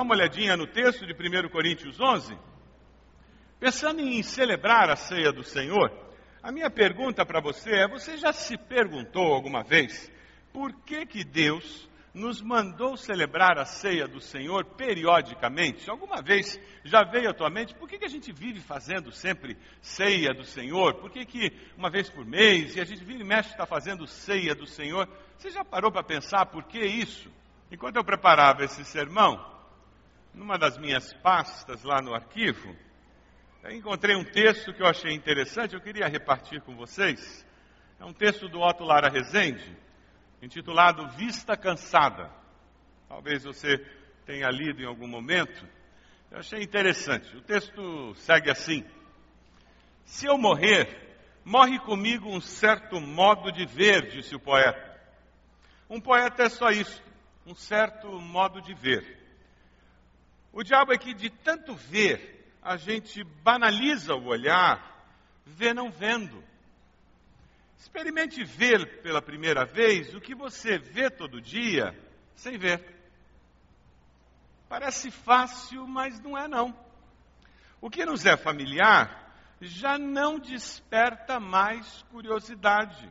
Dá uma olhadinha no texto de 1 Coríntios 11. Pensando em celebrar a ceia do Senhor, a minha pergunta para você é: você já se perguntou alguma vez por que, que Deus nos mandou celebrar a ceia do Senhor periodicamente. Alguma vez já veio à tua mente, por que, que a gente vive fazendo sempre ceia do Senhor? Por que, que uma vez por mês, e a gente vira e mexe está fazendo ceia do Senhor? Você já parou para pensar por que isso? Enquanto eu preparava esse sermão, numa das minhas pastas lá no arquivo, encontrei um texto que eu achei interessante, eu queria repartir com vocês. É um texto do Otto Lara Rezende, intitulado Vista Cansada. Talvez você tenha lido em algum momento. Eu achei interessante. O texto segue assim: Se eu morrer, morre comigo um certo modo de ver, disse o poeta. Um poeta é só isso, um certo modo de ver. O diabo é que de tanto ver, a gente banaliza o olhar, vê não vendo. Experimente ver pela primeira vez o que você vê todo dia sem ver. Parece fácil, mas não é não. O que nos é familiar já não desperta mais curiosidade.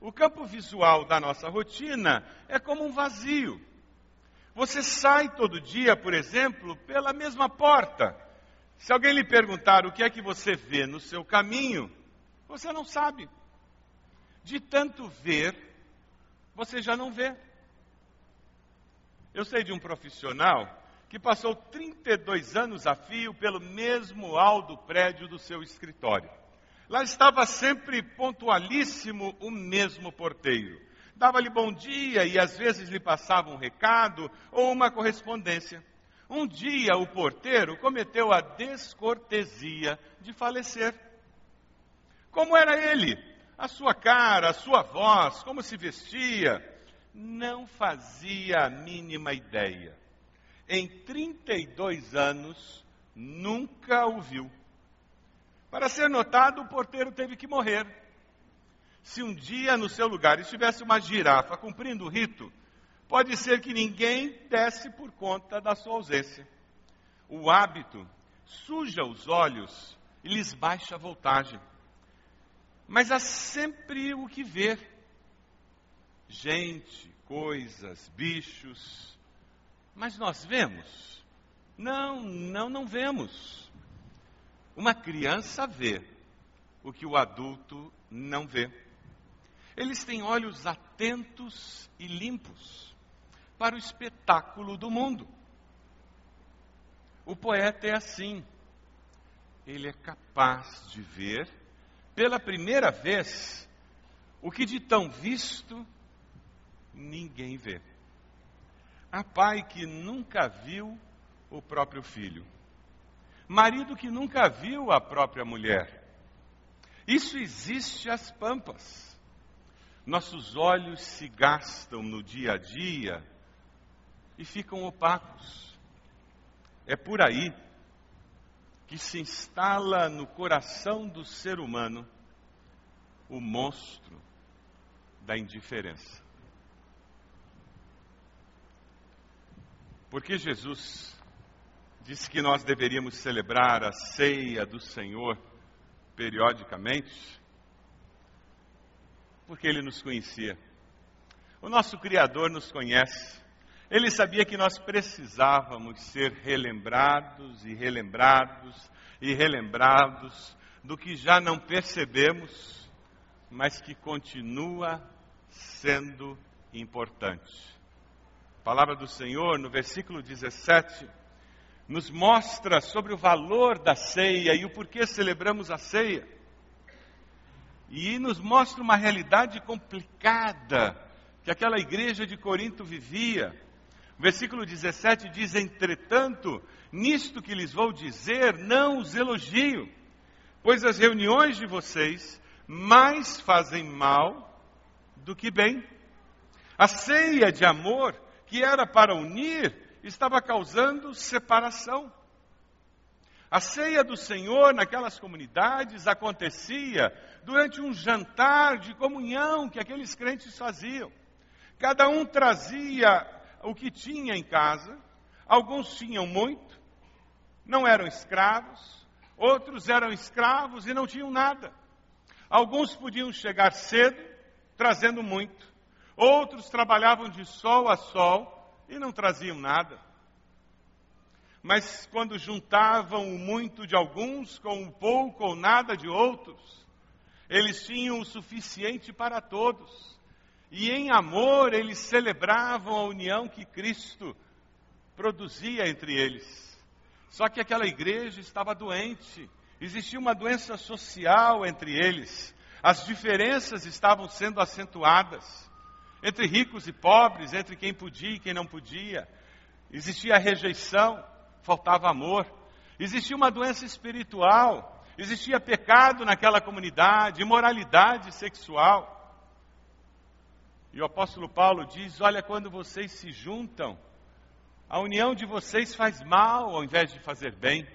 O campo visual da nossa rotina é como um vazio. Você sai todo dia, por exemplo, pela mesma porta. Se alguém lhe perguntar o que é que você vê no seu caminho, você não sabe de tanto ver, você já não vê. Eu sei de um profissional que passou 32 anos a fio pelo mesmo hall do prédio do seu escritório. Lá estava sempre pontualíssimo o mesmo porteiro. Dava-lhe bom dia e às vezes lhe passava um recado ou uma correspondência. Um dia o porteiro cometeu a descortesia de falecer. Como era ele? a sua cara, a sua voz, como se vestia, não fazia a mínima ideia. Em 32 anos, nunca o viu. Para ser notado, o porteiro teve que morrer. Se um dia no seu lugar estivesse uma girafa cumprindo o rito, pode ser que ninguém desse por conta da sua ausência. O hábito suja os olhos e lhes baixa a voltagem. Mas há sempre o que ver. Gente, coisas, bichos. Mas nós vemos? Não, não, não vemos. Uma criança vê o que o adulto não vê. Eles têm olhos atentos e limpos para o espetáculo do mundo. O poeta é assim. ele é capaz de ver, pela primeira vez, o que de tão visto ninguém vê. Há pai que nunca viu o próprio filho, marido que nunca viu a própria mulher. Isso existe às pampas. Nossos olhos se gastam no dia a dia e ficam opacos. É por aí que se instala no coração do ser humano o monstro da indiferença. Porque Jesus disse que nós deveríamos celebrar a ceia do Senhor periodicamente, porque Ele nos conhecia. O nosso Criador nos conhece. Ele sabia que nós precisávamos ser relembrados e relembrados e relembrados do que já não percebemos, mas que continua sendo importante. A palavra do Senhor, no versículo 17, nos mostra sobre o valor da ceia e o porquê celebramos a ceia. E nos mostra uma realidade complicada que aquela igreja de Corinto vivia. O versículo 17 diz: Entretanto, nisto que lhes vou dizer, não os elogio, pois as reuniões de vocês mais fazem mal do que bem. A ceia de amor, que era para unir, estava causando separação. A ceia do Senhor naquelas comunidades acontecia durante um jantar de comunhão que aqueles crentes faziam. Cada um trazia o que tinha em casa, alguns tinham muito, não eram escravos, outros eram escravos e não tinham nada. Alguns podiam chegar cedo, trazendo muito, outros trabalhavam de sol a sol e não traziam nada. Mas quando juntavam o muito de alguns com um pouco ou nada de outros, eles tinham o suficiente para todos. E em amor eles celebravam a união que Cristo produzia entre eles. Só que aquela igreja estava doente, existia uma doença social entre eles, as diferenças estavam sendo acentuadas entre ricos e pobres, entre quem podia e quem não podia. Existia rejeição, faltava amor. Existia uma doença espiritual, Existia pecado naquela comunidade, imoralidade sexual. E o apóstolo Paulo diz: Olha, quando vocês se juntam, a união de vocês faz mal ao invés de fazer bem.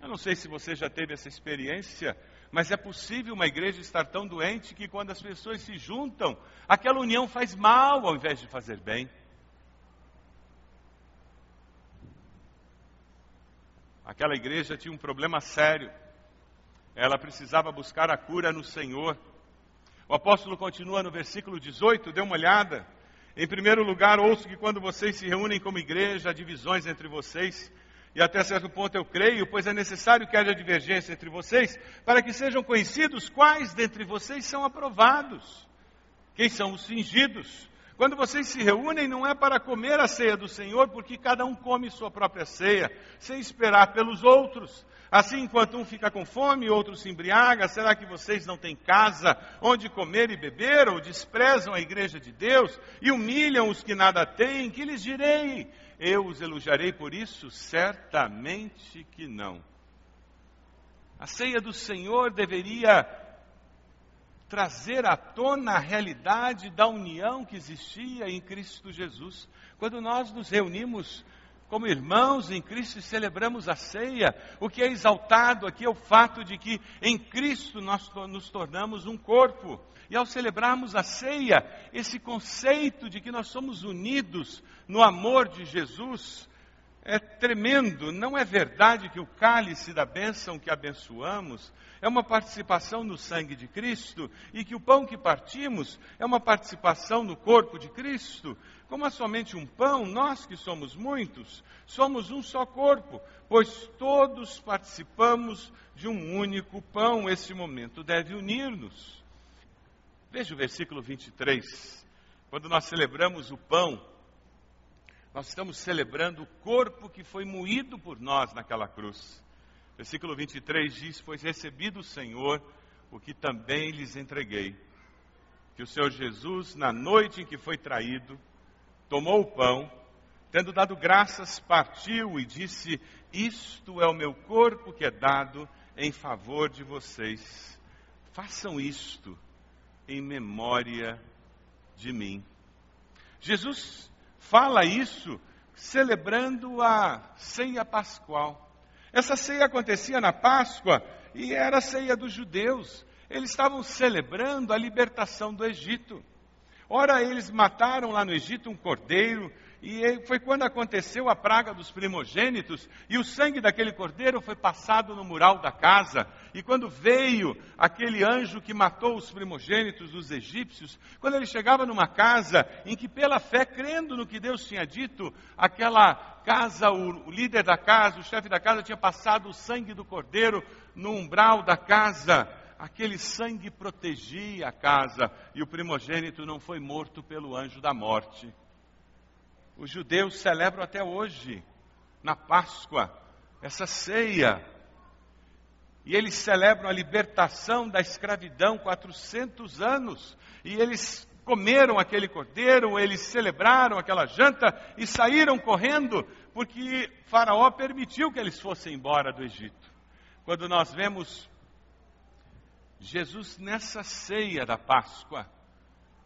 Eu não sei se você já teve essa experiência, mas é possível uma igreja estar tão doente que quando as pessoas se juntam, aquela união faz mal ao invés de fazer bem. Aquela igreja tinha um problema sério. Ela precisava buscar a cura no Senhor. O apóstolo continua no versículo 18, dê uma olhada. Em primeiro lugar, ouço que quando vocês se reúnem como igreja, há divisões entre vocês. E até certo ponto eu creio, pois é necessário que haja divergência entre vocês, para que sejam conhecidos quais dentre vocês são aprovados, quem são os fingidos, quando vocês se reúnem, não é para comer a ceia do Senhor, porque cada um come sua própria ceia, sem esperar pelos outros. Assim, enquanto um fica com fome, outro se embriaga, será que vocês não têm casa onde comer e beber, ou desprezam a igreja de Deus e humilham os que nada têm? Que lhes direi? Eu os elogiarei por isso? Certamente que não. A ceia do Senhor deveria trazer à tona a realidade da união que existia em Cristo Jesus. Quando nós nos reunimos como irmãos em Cristo e celebramos a ceia, o que é exaltado aqui é o fato de que em Cristo nós nos tornamos um corpo. E ao celebrarmos a ceia, esse conceito de que nós somos unidos no amor de Jesus, é tremendo. Não é verdade que o cálice da bênção que abençoamos é uma participação no sangue de Cristo e que o pão que partimos é uma participação no corpo de Cristo? Como é somente um pão, nós que somos muitos, somos um só corpo, pois todos participamos de um único pão. Esse momento deve unir-nos. Veja o versículo 23. Quando nós celebramos o pão, nós estamos celebrando o corpo que foi moído por nós naquela cruz. Versículo 23 diz: Pois recebi do Senhor o que também lhes entreguei. Que o Senhor Jesus, na noite em que foi traído, tomou o pão, tendo dado graças, partiu e disse: Isto é o meu corpo que é dado em favor de vocês. Façam isto em memória de mim. Jesus fala isso celebrando a ceia pascual. Essa ceia acontecia na Páscoa e era a ceia dos judeus. Eles estavam celebrando a libertação do Egito. Ora, eles mataram lá no Egito um cordeiro, e foi quando aconteceu a praga dos primogênitos, e o sangue daquele cordeiro foi passado no mural da casa. E quando veio aquele anjo que matou os primogênitos dos egípcios, quando ele chegava numa casa em que, pela fé, crendo no que Deus tinha dito, aquela casa, o líder da casa, o chefe da casa, tinha passado o sangue do cordeiro no umbral da casa. Aquele sangue protegia a casa e o primogênito não foi morto pelo anjo da morte os judeus celebram até hoje, na Páscoa, essa ceia. E eles celebram a libertação da escravidão 400 anos. E eles comeram aquele cordeiro, eles celebraram aquela janta e saíram correndo, porque Faraó permitiu que eles fossem embora do Egito. Quando nós vemos Jesus nessa ceia da Páscoa,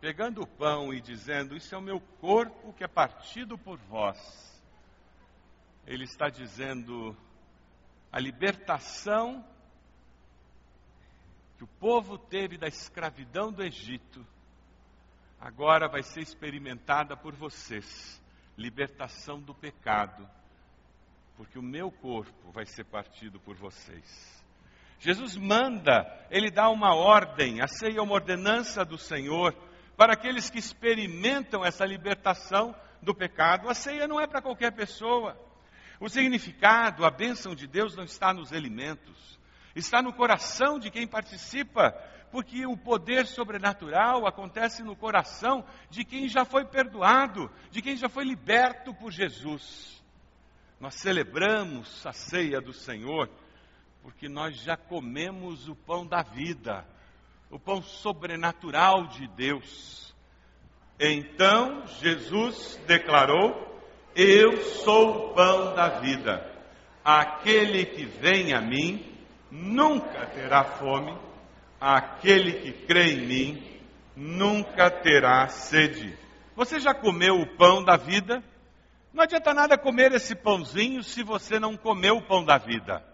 pegando o pão e dizendo: Isso é o meu corpo que é partido por vós. Ele está dizendo: a libertação que o povo teve da escravidão do Egito, agora vai ser experimentada por vocês libertação do pecado, porque o meu corpo vai ser partido por vocês. Jesus manda, ele dá uma ordem, a ceia é uma ordenança do Senhor para aqueles que experimentam essa libertação do pecado. A ceia não é para qualquer pessoa. O significado, a bênção de Deus não está nos alimentos, está no coração de quem participa, porque o poder sobrenatural acontece no coração de quem já foi perdoado, de quem já foi liberto por Jesus. Nós celebramos a ceia do Senhor porque nós já comemos o pão da vida o pão sobrenatural de Deus. Então Jesus declarou: Eu sou o pão da vida. Aquele que vem a mim nunca terá fome, aquele que crê em mim nunca terá sede. Você já comeu o pão da vida? Não adianta nada comer esse pãozinho se você não comeu o pão da vida.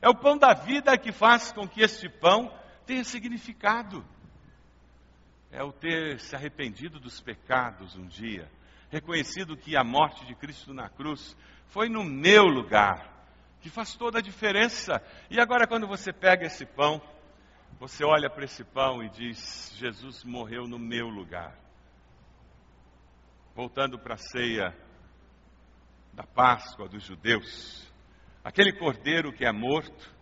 É o pão da vida que faz com que este pão tenha significado. É o ter se arrependido dos pecados um dia, reconhecido que a morte de Cristo na cruz foi no meu lugar, que faz toda a diferença. E agora, quando você pega esse pão, você olha para esse pão e diz: Jesus morreu no meu lugar. Voltando para a ceia da Páscoa dos judeus, aquele cordeiro que é morto,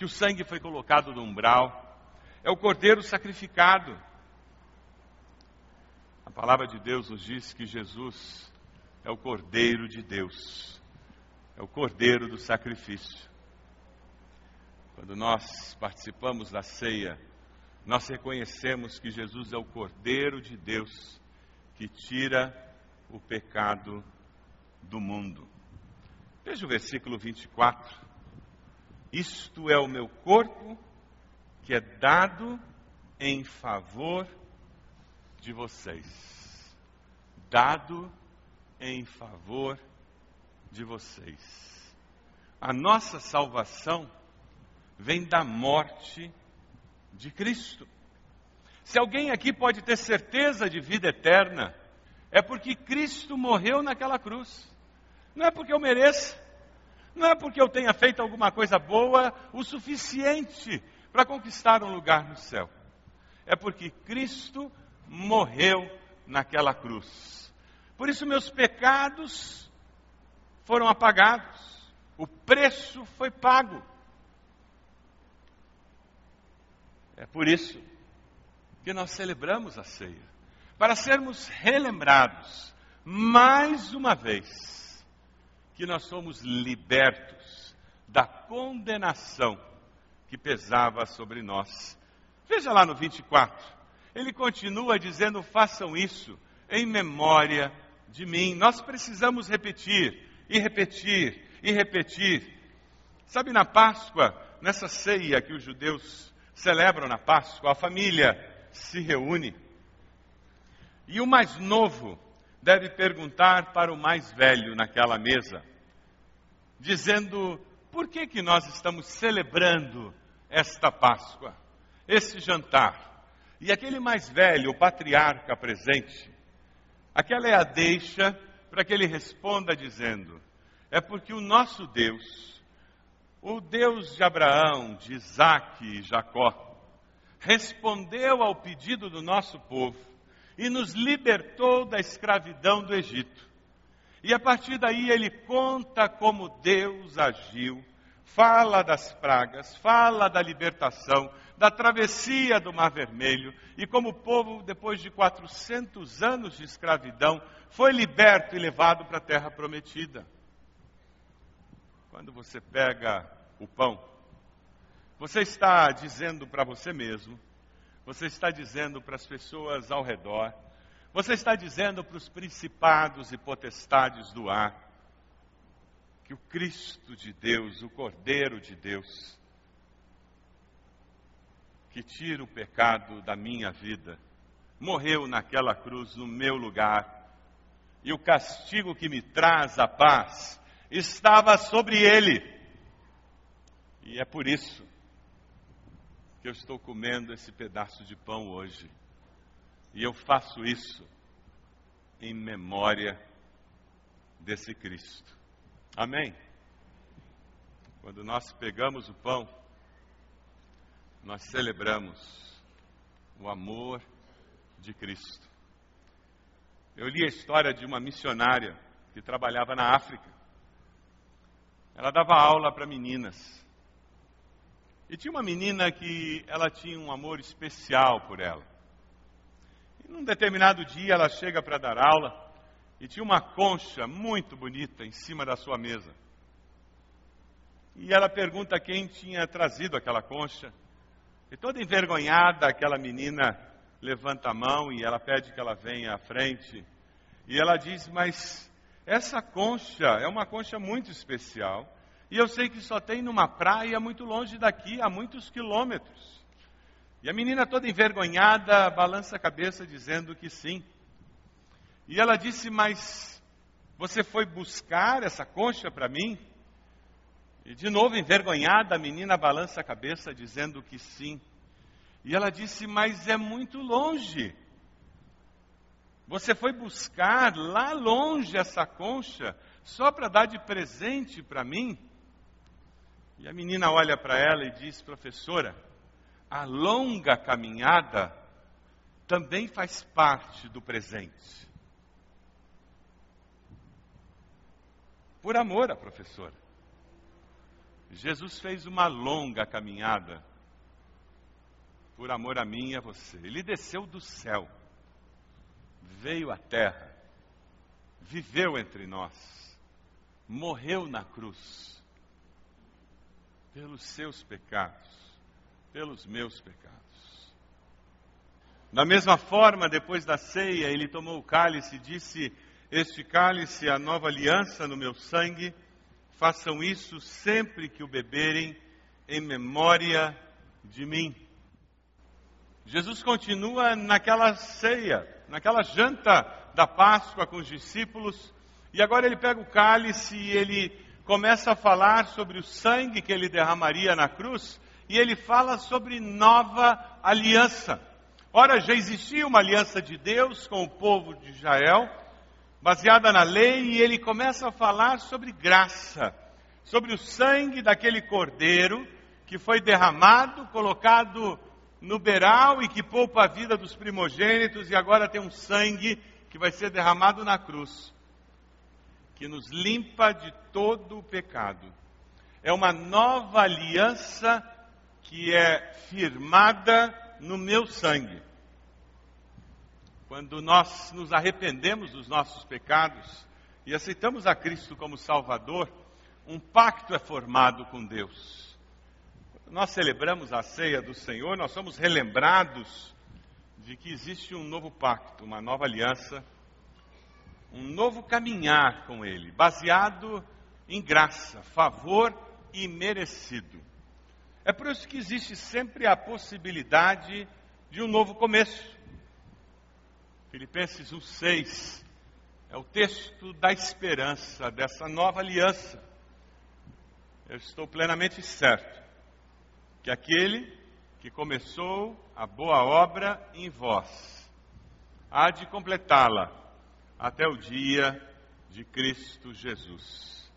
que o sangue foi colocado no umbral, é o cordeiro sacrificado. A palavra de Deus nos diz que Jesus é o cordeiro de Deus, é o cordeiro do sacrifício. Quando nós participamos da ceia, nós reconhecemos que Jesus é o cordeiro de Deus que tira o pecado do mundo. Veja o versículo 24. Isto é o meu corpo que é dado em favor de vocês. Dado em favor de vocês. A nossa salvação vem da morte de Cristo. Se alguém aqui pode ter certeza de vida eterna, é porque Cristo morreu naquela cruz. Não é porque eu mereça, não é porque eu tenha feito alguma coisa boa o suficiente para conquistar um lugar no céu. É porque Cristo morreu naquela cruz. Por isso meus pecados foram apagados. O preço foi pago. É por isso que nós celebramos a ceia para sermos relembrados mais uma vez que nós somos libertos da condenação que pesava sobre nós. Veja lá no 24, ele continua dizendo: façam isso em memória de mim. Nós precisamos repetir, e repetir, e repetir. Sabe, na Páscoa, nessa ceia que os judeus celebram na Páscoa, a família se reúne. E o mais novo deve perguntar para o mais velho naquela mesa, dizendo: por que, que nós estamos celebrando esta Páscoa, esse jantar? E aquele mais velho, o patriarca presente, aquela é a deixa para que ele responda dizendo: é porque o nosso Deus, o Deus de Abraão, de Isaac e Jacó, respondeu ao pedido do nosso povo e nos libertou da escravidão do Egito. E a partir daí ele conta como Deus agiu, fala das pragas, fala da libertação, da travessia do Mar Vermelho e como o povo, depois de 400 anos de escravidão, foi liberto e levado para a terra prometida. Quando você pega o pão, você está dizendo para você mesmo, você está dizendo para as pessoas ao redor, você está dizendo para os principados e potestades do ar, que o Cristo de Deus, o Cordeiro de Deus, que tira o pecado da minha vida, morreu naquela cruz no meu lugar, e o castigo que me traz a paz estava sobre ele. E é por isso que eu estou comendo esse pedaço de pão hoje. E eu faço isso em memória desse Cristo. Amém? Quando nós pegamos o pão, nós celebramos o amor de Cristo. Eu li a história de uma missionária que trabalhava na África. Ela dava aula para meninas. E tinha uma menina que ela tinha um amor especial por ela. Num determinado dia ela chega para dar aula e tinha uma concha muito bonita em cima da sua mesa. E ela pergunta quem tinha trazido aquela concha. E toda envergonhada, aquela menina levanta a mão e ela pede que ela venha à frente. E ela diz: Mas essa concha é uma concha muito especial. E eu sei que só tem numa praia muito longe daqui, a muitos quilômetros. E a menina toda envergonhada balança a cabeça dizendo que sim. E ela disse: Mas você foi buscar essa concha para mim? E de novo envergonhada, a menina balança a cabeça dizendo que sim. E ela disse: Mas é muito longe. Você foi buscar lá longe essa concha só para dar de presente para mim? E a menina olha para ela e diz: professora, a longa caminhada também faz parte do presente. Por amor à professora. Jesus fez uma longa caminhada por amor a mim e a você. Ele desceu do céu, veio à terra, viveu entre nós, morreu na cruz pelos seus pecados, pelos meus pecados. Da mesma forma, depois da ceia, ele tomou o cálice e disse: Este cálice é a nova aliança no meu sangue. Façam isso sempre que o beberem, em memória de mim. Jesus continua naquela ceia, naquela janta da Páscoa com os discípulos, e agora ele pega o cálice e ele começa a falar sobre o sangue que ele derramaria na cruz e ele fala sobre nova aliança. Ora, já existia uma aliança de Deus com o povo de Israel, baseada na lei, e ele começa a falar sobre graça, sobre o sangue daquele cordeiro que foi derramado, colocado no beral e que poupa a vida dos primogênitos, e agora tem um sangue que vai ser derramado na cruz que nos limpa de todo o pecado. É uma nova aliança que é firmada no meu sangue. Quando nós nos arrependemos dos nossos pecados e aceitamos a Cristo como Salvador, um pacto é formado com Deus. Quando nós celebramos a ceia do Senhor, nós somos relembrados de que existe um novo pacto, uma nova aliança, um novo caminhar com Ele, baseado em graça, favor e merecido. É por isso que existe sempre a possibilidade de um novo começo. Filipenses 1,6 é o texto da esperança dessa nova aliança. Eu estou plenamente certo que aquele que começou a boa obra em vós há de completá-la até o dia de Cristo Jesus.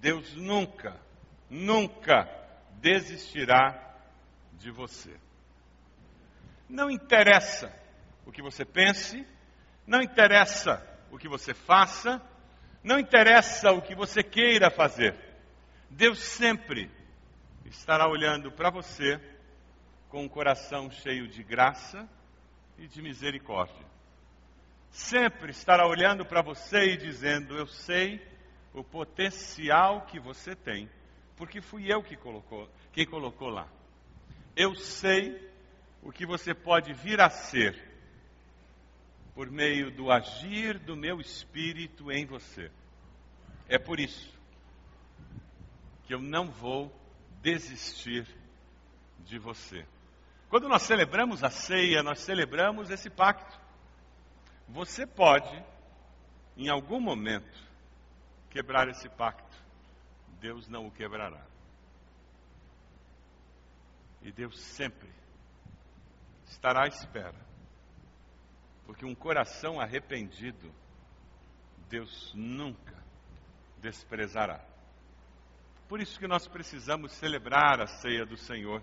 Deus nunca, nunca desistirá de você. Não interessa o que você pense, não interessa o que você faça, não interessa o que você queira fazer. Deus sempre estará olhando para você com um coração cheio de graça e de misericórdia. Sempre estará olhando para você e dizendo: Eu sei o potencial que você tem, porque fui eu que colocou, quem colocou lá. Eu sei o que você pode vir a ser por meio do agir do meu espírito em você. É por isso que eu não vou desistir de você. Quando nós celebramos a ceia, nós celebramos esse pacto. Você pode, em algum momento, quebrar esse pacto. Deus não o quebrará. E Deus sempre estará à espera. Porque um coração arrependido, Deus nunca desprezará. Por isso que nós precisamos celebrar a ceia do Senhor.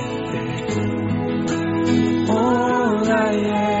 I am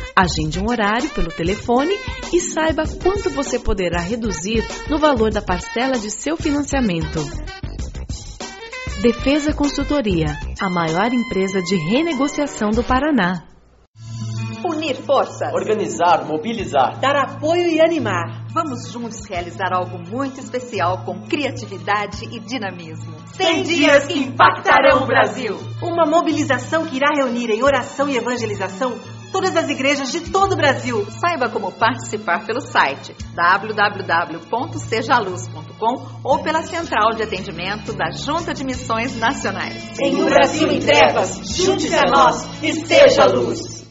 Agende um horário pelo telefone e saiba quanto você poderá reduzir no valor da parcela de seu financiamento. Defesa Consultoria, a maior empresa de renegociação do Paraná. Unir forças. Organizar, mobilizar. Dar apoio e animar. Vamos juntos realizar algo muito especial com criatividade e dinamismo. 100 dias que impactarão o Brasil. Uma mobilização que irá reunir em oração e evangelização todas as igrejas de todo o Brasil. Saiba como participar pelo site www.sejaluz.com ou pela central de atendimento da Junta de Missões Nacionais. Em um Brasil em trevas, junte-se a nós e seja luz.